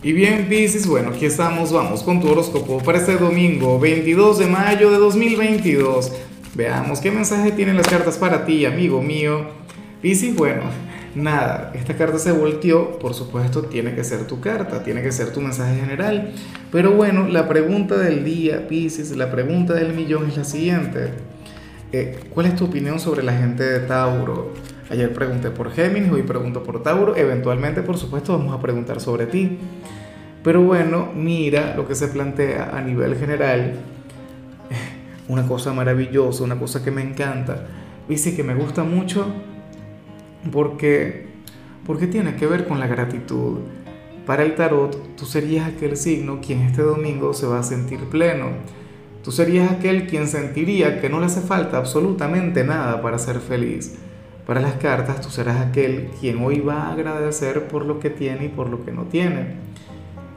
Y bien, Pisces, bueno, aquí estamos, vamos con tu horóscopo para este domingo, 22 de mayo de 2022. Veamos qué mensaje tienen las cartas para ti, amigo mío. Pisces, bueno, nada, esta carta se volteó, por supuesto, tiene que ser tu carta, tiene que ser tu mensaje general. Pero bueno, la pregunta del día, Pisces, la pregunta del millón es la siguiente. Eh, ¿Cuál es tu opinión sobre la gente de Tauro? Ayer pregunté por Géminis, hoy pregunto por Tauro. Eventualmente, por supuesto, vamos a preguntar sobre ti. Pero bueno, mira lo que se plantea a nivel general. Una cosa maravillosa, una cosa que me encanta. Dice que me gusta mucho porque, porque tiene que ver con la gratitud. Para el tarot, tú serías aquel signo quien este domingo se va a sentir pleno. Tú serías aquel quien sentiría que no le hace falta absolutamente nada para ser feliz para las cartas, tú serás aquel quien hoy va a agradecer por lo que tiene y por lo que no tiene.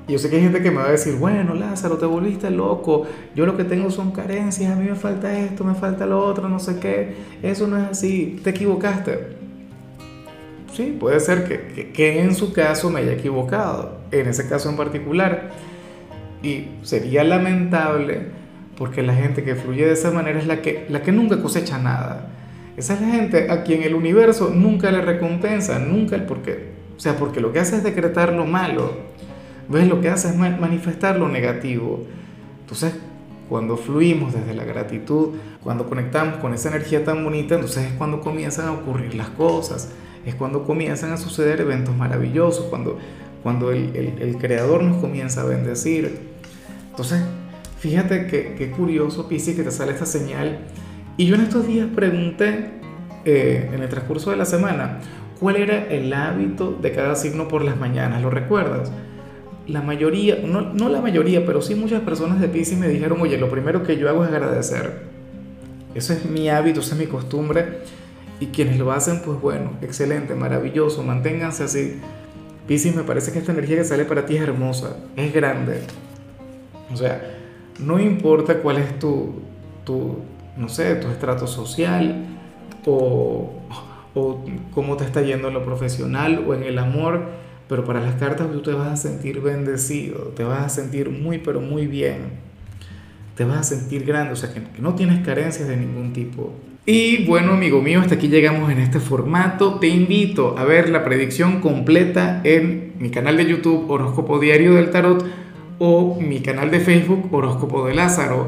Yo sé que hay gente que me va a decir, bueno, Lázaro, te volviste loco, yo lo que tengo son carencias, a mí me falta esto, me falta lo otro, no sé qué, eso no es así, te equivocaste. Sí, puede ser que, que, en su caso me haya equivocado, en ese caso en particular. Y sería lamentable porque la gente que fluye de esa manera es la que, la que nunca cosecha nada esa es la gente a quien el universo nunca le recompensa, nunca el porqué. O sea, porque lo que hace es decretar lo malo. ¿Ves? Lo que hace es manifestar lo negativo. Entonces, cuando fluimos desde la gratitud, cuando conectamos con esa energía tan bonita, entonces es cuando comienzan a ocurrir las cosas, es cuando comienzan a suceder eventos maravillosos, cuando, cuando el, el, creador nos comienza a bendecir. Entonces, fíjate que, qué curioso, Pisi, que te sale esta señal y yo en estos días pregunté, eh, en el transcurso de la semana, cuál era el hábito de cada signo por las mañanas, ¿lo recuerdas? La mayoría, no, no la mayoría, pero sí muchas personas de Pisces me dijeron, oye, lo primero que yo hago es agradecer. Eso es mi hábito, esa es mi costumbre. Y quienes lo hacen, pues bueno, excelente, maravilloso, manténganse así. Pisces, me parece que esta energía que sale para ti es hermosa, es grande. O sea, no importa cuál es tu, tu, no sé, tu estrato social o, o cómo te está yendo en lo profesional o en el amor, pero para las cartas tú te vas a sentir bendecido, te vas a sentir muy, pero muy bien. Te vas a sentir grande, o sea, que, que no tienes carencias de ningún tipo. Y bueno, amigo mío, hasta aquí llegamos en este formato. Te invito a ver la predicción completa en mi canal de YouTube Horóscopo Diario del Tarot o mi canal de Facebook Horóscopo de Lázaro.